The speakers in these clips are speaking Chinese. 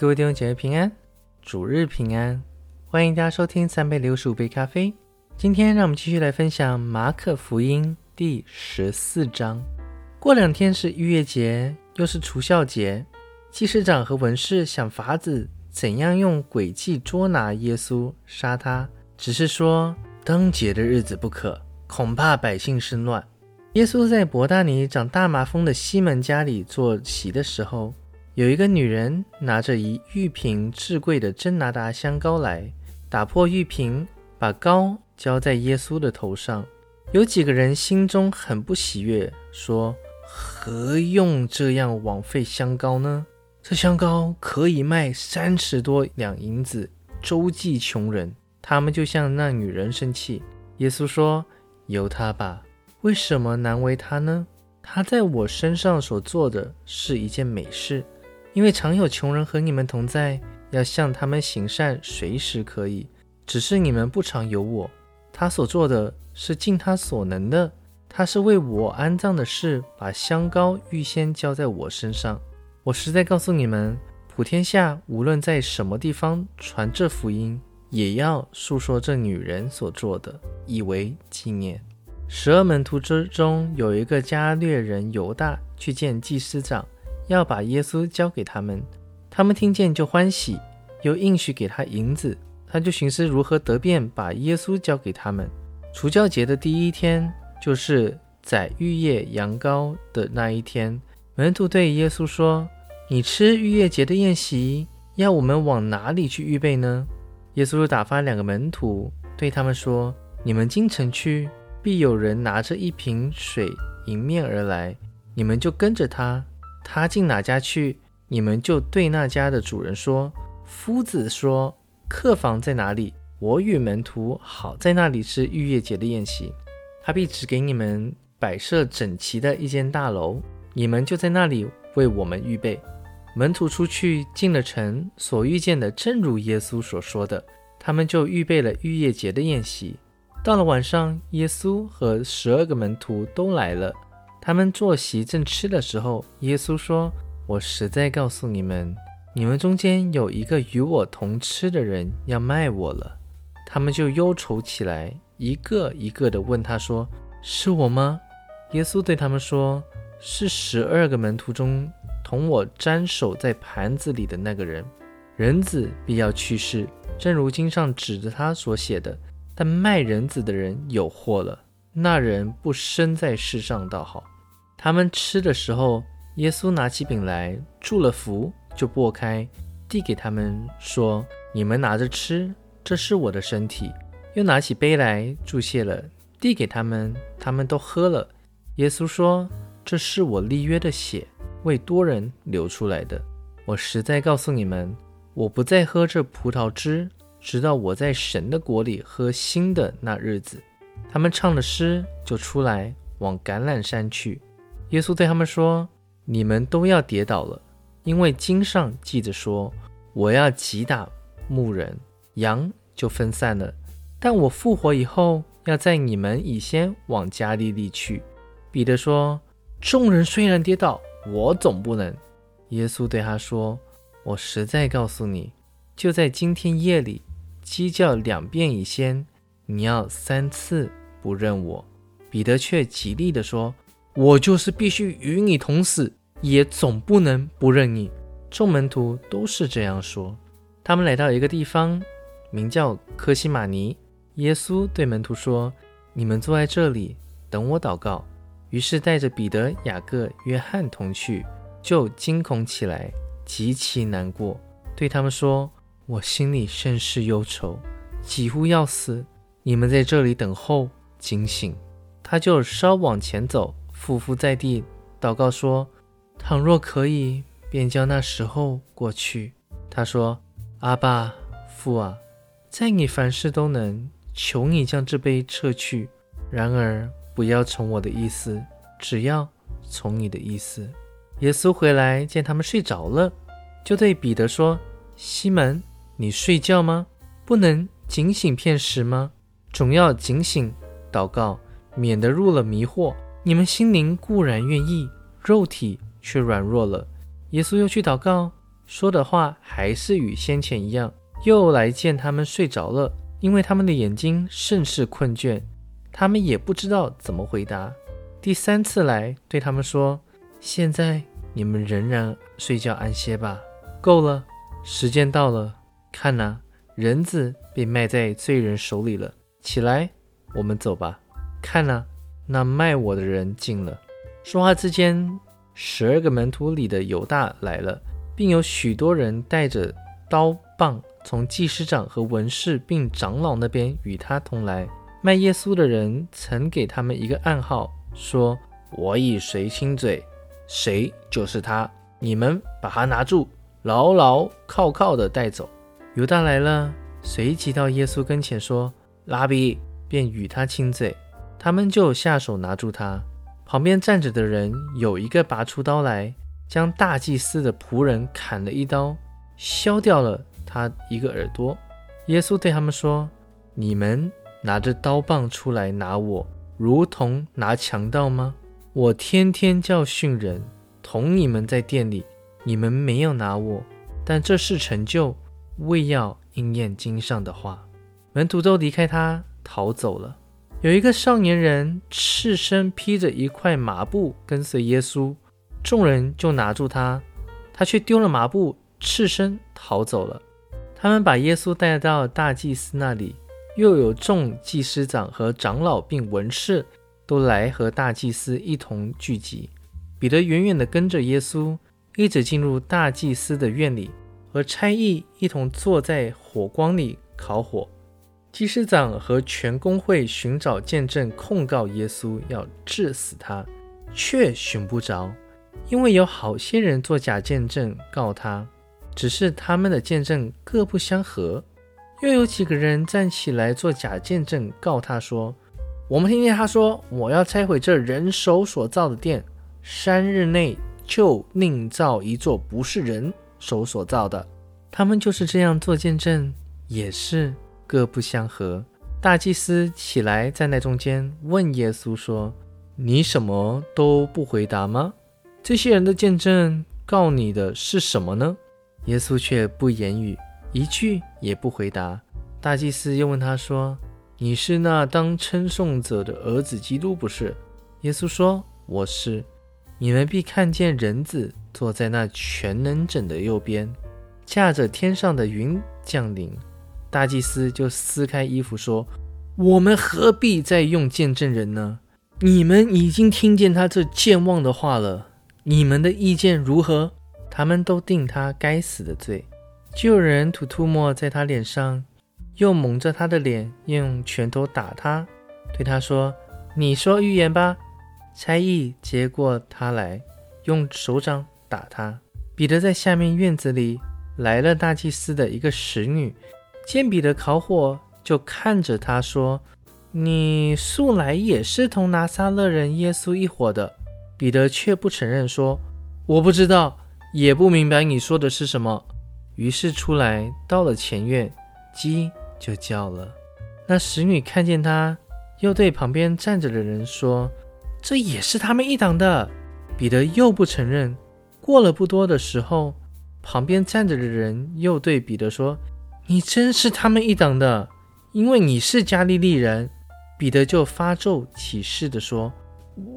各位弟兄姐妹平安，主日平安，欢迎大家收听三杯六十五杯咖啡。今天让我们继续来分享马可福音第十四章。过两天是逾越节，又是除孝节，祭司长和文士想法子怎样用诡计捉拿耶稣，杀他，只是说当节的日子不可，恐怕百姓生乱。耶稣在伯大尼长大麻风的西门家里坐席的时候，有一个女人拿着一玉瓶至贵的真拿达香膏来，打破玉瓶，把膏浇在耶稣的头上。有几个人心中很不喜悦，说：“何用这样枉费香膏呢？这香膏可以卖三十多两银子，周济穷人。”他们就向那女人生气。耶稣说：“由他吧。”为什么难为他呢？他在我身上所做的是一件美事，因为常有穷人和你们同在，要向他们行善，随时可以。只是你们不常有我。他所做的是尽他所能的，他是为我安葬的事，把香膏预先浇在我身上。我实在告诉你们，普天下无论在什么地方传这福音，也要述说这女人所做的，以为纪念。十二门徒之中有一个加略人犹大去见祭司长，要把耶稣交给他们。他们听见就欢喜，又应许给他银子。他就寻思如何得便把耶稣交给他们。除教节的第一天，就是宰逾越羊羔的那一天。门徒对耶稣说：“你吃逾越节的宴席，要我们往哪里去预备呢？”耶稣打发两个门徒对他们说：“你们进城去。”必有人拿着一瓶水迎面而来，你们就跟着他。他进哪家去，你们就对那家的主人说：“夫子说，客房在哪里？我与门徒好在那里吃逾越节的宴席。他必指给你们摆设整齐的一间大楼，你们就在那里为我们预备。”门徒出去进了城，所遇见的正如耶稣所说的，他们就预备了逾越节的宴席。到了晚上，耶稣和十二个门徒都来了。他们坐席正吃的时候，耶稣说：“我实在告诉你们，你们中间有一个与我同吃的人要卖我了。”他们就忧愁起来，一个一个的问他说：“是我吗？”耶稣对他们说：“是十二个门徒中同我沾手在盘子里的那个人。人子必要去世，正如经上指着他所写的。”但卖人子的人有祸了。那人不生在世上倒好。他们吃的时候，耶稣拿起饼来，祝了福，就擘开，递给他们，说：“你们拿着吃，这是我的身体。”又拿起杯来，祝谢了，递给他们，他们都喝了。耶稣说：“这是我立约的血，为多人流出来的。我实在告诉你们，我不再喝这葡萄汁。”直到我在神的国里喝新的那日子，他们唱了诗，就出来往橄榄山去。耶稣对他们说：“你们都要跌倒了，因为经上记着说，我要击打牧人，羊就分散了。但我复活以后，要在你们以先往加利利去。”彼得说：“众人虽然跌倒，我总不能。”耶稣对他说：“我实在告诉你，就在今天夜里。”鸡叫两遍以先，你要三次不认我。彼得却极力地说：“我就是必须与你同死，也总不能不认你。”众门徒都是这样说。他们来到一个地方，名叫科西玛尼。耶稣对门徒说：“你们坐在这里，等我祷告。”于是带着彼得、雅各、约翰同去，就惊恐起来，极其难过，对他们说。我心里甚是忧愁，几乎要死。你们在这里等候，警醒。他就稍往前走，匍匐在地，祷告说：“倘若可以，便叫那时候过去。”他说：“阿爸父啊，在你凡事都能，求你将这杯撤去。然而不要从我的意思，只要从你的意思。”耶稣回来见他们睡着了，就对彼得说：“西门。”你睡觉吗？不能警醒片时吗？总要警醒祷告，免得入了迷惑。你们心灵固然愿意，肉体却软弱了。耶稣又去祷告，说的话还是与先前一样，又来见他们睡着了，因为他们的眼睛甚是困倦，他们也不知道怎么回答。第三次来对他们说：“现在你们仍然睡觉安歇吧，够了，时间到了。看呐，人子被卖在罪人手里了。起来，我们走吧。看呐，那卖我的人进了。”说话之间，十二个门徒里的犹大来了，并有许多人带着刀棒从祭司长和文士并长老那边与他同来。卖耶稣的人曾给他们一个暗号。说：“我以谁亲嘴，谁就是他。你们把他拿住，牢牢靠靠的带走。”犹大来了，随即到耶稣跟前说：“拉比！”便与他亲嘴。他们就下手拿住他。旁边站着的人有一个拔出刀来，将大祭司的仆人砍了一刀，削掉了他一个耳朵。耶稣对他们说：“你们拿着刀棒出来拿我。”如同拿强盗吗？我天天教训人，同你们在店里，你们没有拿我，但这是成就，为要应验经上的话。门徒都离开他，逃走了。有一个少年人赤身披着一块麻布跟随耶稣，众人就拿住他，他却丢了麻布，赤身逃走了。他们把耶稣带到大祭司那里。又有众祭司长和长老并文士都来和大祭司一同聚集。彼得远远地跟着耶稣，一直进入大祭司的院里，和差役一同坐在火光里烤火。祭司长和全公会寻找见证控告耶稣，要治死他，却寻不着，因为有好些人做假见证告他，只是他们的见证各不相合。又有几个人站起来做假见证，告他说：“我们听见他说，我要拆毁这人手所造的殿，三日内就另造一座不是人手所造的。”他们就是这样做见证，也是各不相合。大祭司起来站在中间，问耶稣说：“你什么都不回答吗？这些人的见证告你的是什么呢？”耶稣却不言语。一句也不回答。大祭司又问他说：“你是那当称颂者的儿子基督不是？”耶稣说：“我是。你们必看见人子坐在那全能者的右边，驾着天上的云降临。”大祭司就撕开衣服说：“我们何必再用见证人呢？你们已经听见他这健忘的话了。你们的意见如何？”他们都定他该死的罪。就有人吐吐沫在他脸上，又蒙着他的脸，用拳头打他，对他说：“你说预言吧。”差役接过他来，用手掌打他。彼得在下面院子里来了大祭司的一个使女，见彼得烤火，就看着他说：“你素来也是同拿撒勒人耶稣一伙的。”彼得却不承认，说：“我不知道，也不明白你说的是什么。”于是出来到了前院，鸡就叫了。那使女看见他，又对旁边站着的人说：“这也是他们一党的。”彼得又不承认。过了不多的时候，旁边站着的人又对彼得说：“你真是他们一党的，因为你是加利利人。”彼得就发咒起誓的说：“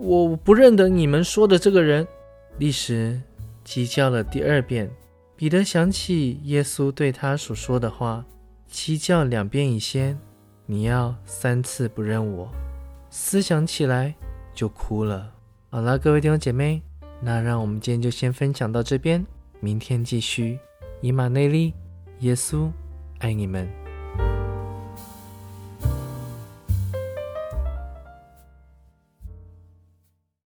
我不认得你们说的这个人。”立时鸡叫了第二遍。彼得想起耶稣对他所说的话：“鸡叫两遍以先，你要三次不认我。”思想起来就哭了。好了，各位弟兄姐妹，那让我们今天就先分享到这边，明天继续。以马内利，耶稣爱你们。